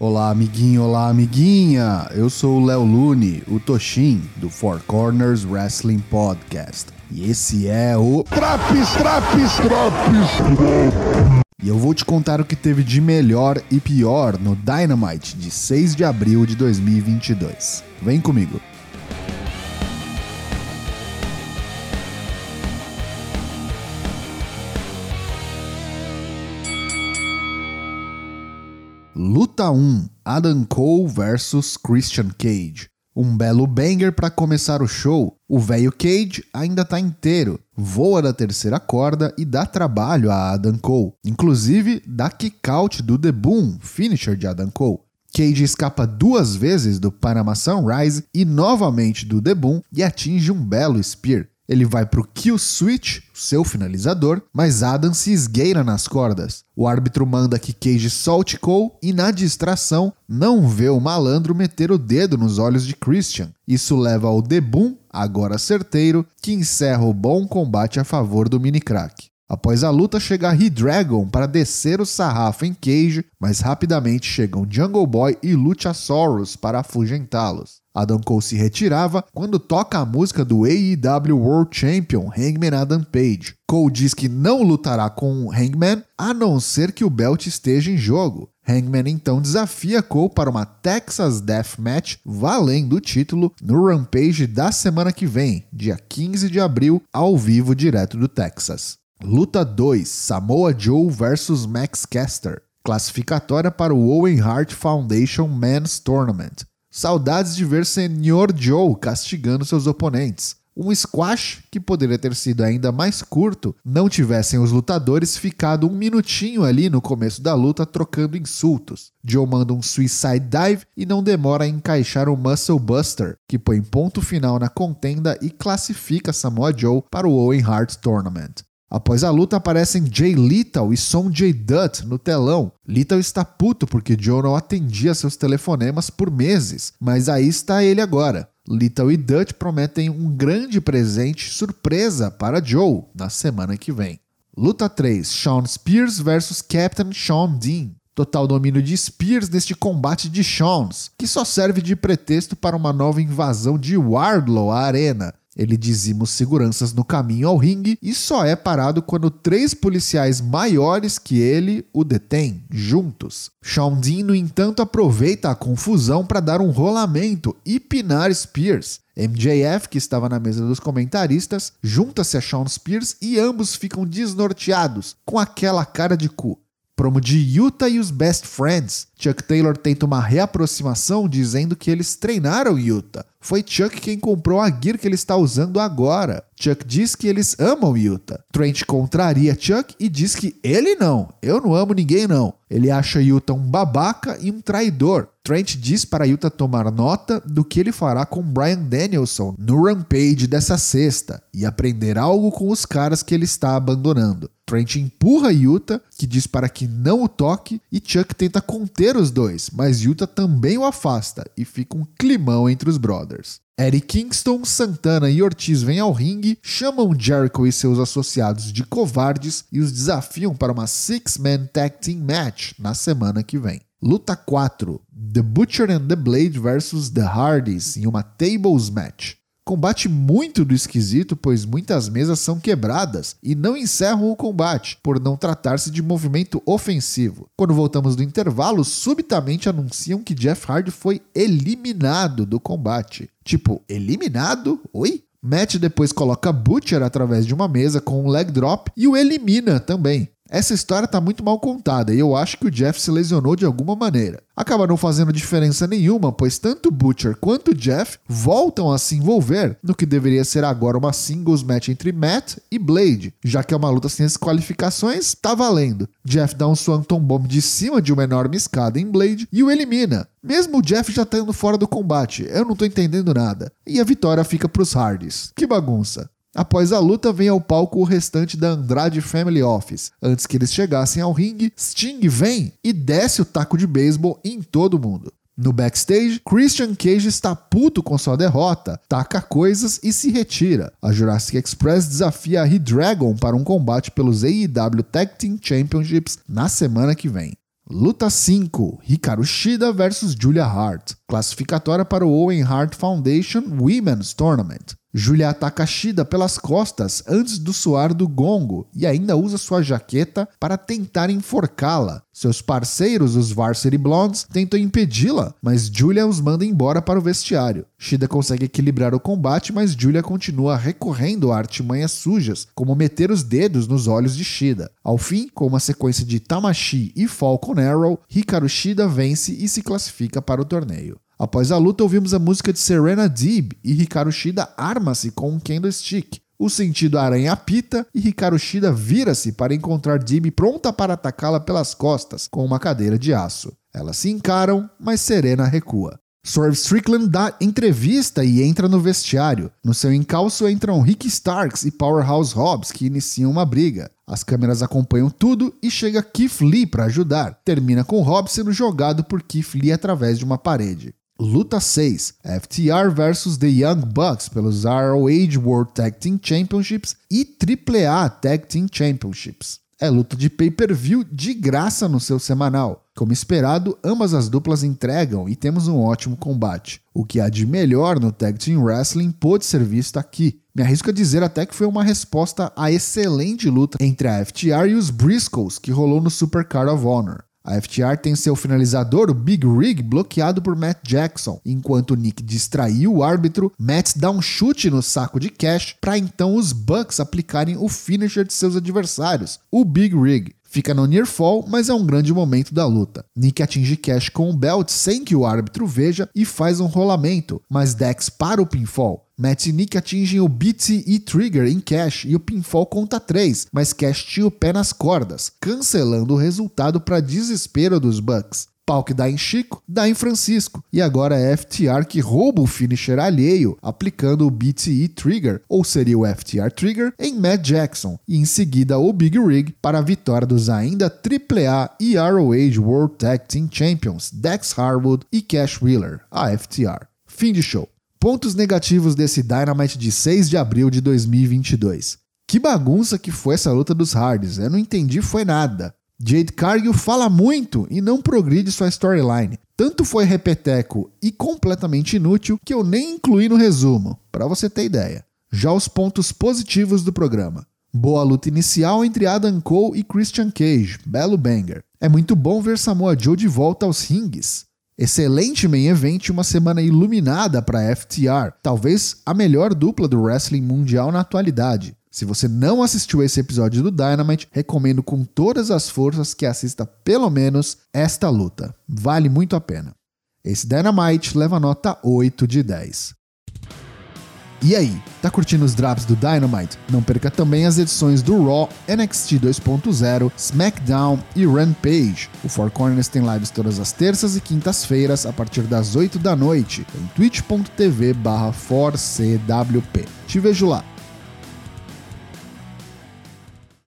Olá, amiguinho, olá, amiguinha. Eu sou o Léo Lune, o Toshin, do Four Corners Wrestling Podcast. E esse é o Traps, traps, traps. E eu vou te contar o que teve de melhor e pior no Dynamite de 6 de abril de 2022. Vem comigo. Luta 1: Adam Cole vs Christian Cage. Um belo banger para começar o show. O velho Cage ainda tá inteiro, voa da terceira corda e dá trabalho a Adam Cole. Inclusive, dá kick-out do The Boom, finisher de Adam Cole. Cage escapa duas vezes do Panama Sunrise e novamente do The Boom e atinge um belo spear. Ele vai pro kill switch, seu finalizador, mas Adam se esgueira nas cordas. O árbitro manda que Cage solte Cole e na distração não vê o malandro meter o dedo nos olhos de Christian. Isso leva ao debum, agora certeiro, que encerra o bom combate a favor do mini crack. Após a luta, chega He-Dragon para descer o sarrafo em Cage, mas rapidamente chegam Jungle Boy e Luchasaurus para afugentá-los. Adam Cole se retirava quando toca a música do AEW World Champion Hangman Adam Page. Cole diz que não lutará com Hangman a não ser que o belt esteja em jogo. Hangman então desafia Cole para uma Texas Death Match valendo o título no Rampage da semana que vem, dia 15 de abril, ao vivo direto do Texas. Luta 2: Samoa Joe vs Max Caster. Classificatória para o Owen Hart Foundation Men's Tournament. Saudades de ver Senhor Joe castigando seus oponentes. Um squash que poderia ter sido ainda mais curto, não tivessem os lutadores ficado um minutinho ali no começo da luta trocando insultos. Joe manda um suicide dive e não demora a encaixar o Muscle Buster, que põe ponto final na contenda e classifica Samoa Joe para o Owen Hart Tournament. Após a luta aparecem Jay Lethal e Sonjay Dutt no telão. Lethal está puto porque Joe não atendia seus telefonemas por meses, mas aí está ele agora. Lethal e Dutt prometem um grande presente surpresa para Joe na semana que vem. Luta 3: Sean Spears vs Captain Sean Dean. Total domínio de Spears neste combate de Sean's, que só serve de pretexto para uma nova invasão de Wardlow à arena. Ele dizima os seguranças no caminho ao ringue e só é parado quando três policiais maiores que ele o detêm, juntos. Sean Dean, no entanto, aproveita a confusão para dar um rolamento e pinar Spears. MJF, que estava na mesa dos comentaristas, junta-se a Sean Spears e ambos ficam desnorteados, com aquela cara de cu. Promo de Utah e os Best Friends. Chuck Taylor tenta uma reaproximação dizendo que eles treinaram Utah. Foi Chuck quem comprou a gear que ele está usando agora. Chuck diz que eles amam Utah. Trent contraria Chuck e diz que ele não. Eu não amo ninguém não. Ele acha Utah um babaca e um traidor. Trent diz para Utah tomar nota do que ele fará com Brian Danielson no Rampage dessa sexta e aprender algo com os caras que ele está abandonando. Trent empurra Yuta, que diz para que não o toque, e Chuck tenta conter os dois, mas Yuta também o afasta e fica um climão entre os brothers. Eric Kingston, Santana e Ortiz vêm ao ringue, chamam Jericho e seus associados de covardes e os desafiam para uma Six-Man Tag Team Match na semana que vem. Luta 4: The Butcher and the Blade vs The Hardys em uma Tables Match. Combate muito do esquisito, pois muitas mesas são quebradas e não encerram o combate, por não tratar-se de movimento ofensivo. Quando voltamos do intervalo, subitamente anunciam que Jeff Hardy foi eliminado do combate. Tipo, eliminado? Oi? Matt depois coloca Butcher através de uma mesa com um leg drop e o elimina também. Essa história está muito mal contada e eu acho que o Jeff se lesionou de alguma maneira. Acaba não fazendo diferença nenhuma, pois tanto Butcher quanto Jeff voltam a se envolver no que deveria ser agora uma singles match entre Matt e Blade. Já que é uma luta sem desqualificações, tá valendo. Jeff dá um Swanton Bomb de cima de uma enorme escada em Blade e o elimina. Mesmo o Jeff já estando fora do combate, eu não tô entendendo nada. E a vitória fica pros Hardys. Que bagunça. Após a luta, vem ao palco o restante da Andrade Family Office. Antes que eles chegassem ao ringue, Sting vem e desce o taco de beisebol em todo mundo. No backstage, Christian Cage está puto com sua derrota, taca coisas e se retira. A Jurassic Express desafia a He-Dragon para um combate pelos AEW Tag Team Championships na semana que vem. Luta 5: Hikaru Shida vs Julia Hart. Classificatória para o Owen Hart Foundation Women's Tournament. Julia ataca Shida pelas costas antes do soar do gongo e ainda usa sua jaqueta para tentar enforcá-la. Seus parceiros, os Varsity Blondes, tentam impedi-la, mas Julia os manda embora para o vestiário. Shida consegue equilibrar o combate, mas Julia continua recorrendo a artimanhas sujas, como meter os dedos nos olhos de Shida. Ao fim, com uma sequência de Tamashi e Falcon Arrow, Hikaru Shida vence e se classifica para o torneio. Após a luta, ouvimos a música de Serena Deeb e Hikaru Shida arma-se com um candlestick. O sentido aranha apita e Hikaru Shida vira-se para encontrar Deeb pronta para atacá-la pelas costas com uma cadeira de aço. Elas se encaram, mas Serena recua. Swerve Strickland dá entrevista e entra no vestiário. No seu encalço entram Ricky Starks e Powerhouse Hobbs, que iniciam uma briga. As câmeras acompanham tudo e chega Keith Lee para ajudar. Termina com Hobbs sendo jogado por Keith Lee através de uma parede. Luta 6: FTR vs The Young Bucks pelos ROH World Tag Team Championships e AAA Tag Team Championships. É luta de pay-per-view de graça no seu semanal. Como esperado, ambas as duplas entregam e temos um ótimo combate. O que há de melhor no Tag Team Wrestling pôde ser visto aqui. Me arrisco a dizer até que foi uma resposta à excelente luta entre a FTR e os Briscoes que rolou no Super Card of Honor. A FTR tem seu finalizador, o Big Rig, bloqueado por Matt Jackson. Enquanto Nick distraiu o árbitro, Matt dá um chute no saco de cash para então os Bucks aplicarem o finisher de seus adversários, o Big Rig. Fica no near fall, mas é um grande momento da luta. Nick atinge Cash com o belt sem que o árbitro veja e faz um rolamento, mas Dex para o pinfall. Matt e Nick atingem o BT e Trigger em Cash e o pinfall conta 3, mas Cash tinha o pé nas cordas, cancelando o resultado para desespero dos Bucks. Pau que dá em Chico, dá em Francisco. E agora é FTR que rouba o finisher alheio, aplicando o BTE Trigger, ou seria o FTR Trigger, em Matt Jackson. E em seguida o Big Rig para a vitória dos ainda AAA e ROH World Tag Team Champions Dex Harwood e Cash Wheeler, a FTR. Fim de show. Pontos negativos desse Dynamite de 6 de abril de 2022. Que bagunça que foi essa luta dos Hardys, eu não entendi foi nada. Jade Cargill fala muito e não progride sua storyline. Tanto foi repeteco e completamente inútil que eu nem incluí no resumo, para você ter ideia. Já os pontos positivos do programa. Boa luta inicial entre Adam Cole e Christian Cage, belo banger. É muito bom ver Samoa Joe de volta aos rings. Excelente main event e uma semana iluminada para FTR, talvez a melhor dupla do wrestling mundial na atualidade. Se você não assistiu esse episódio do Dynamite, recomendo com todas as forças que assista pelo menos esta luta. Vale muito a pena. Esse Dynamite leva nota 8 de 10. E aí, tá curtindo os drops do Dynamite? Não perca também as edições do Raw, NXT 2.0, SmackDown e Rampage. O Four Corners tem lives todas as terças e quintas-feiras a partir das 8 da noite em twitch.tv/4cwp. Te vejo lá.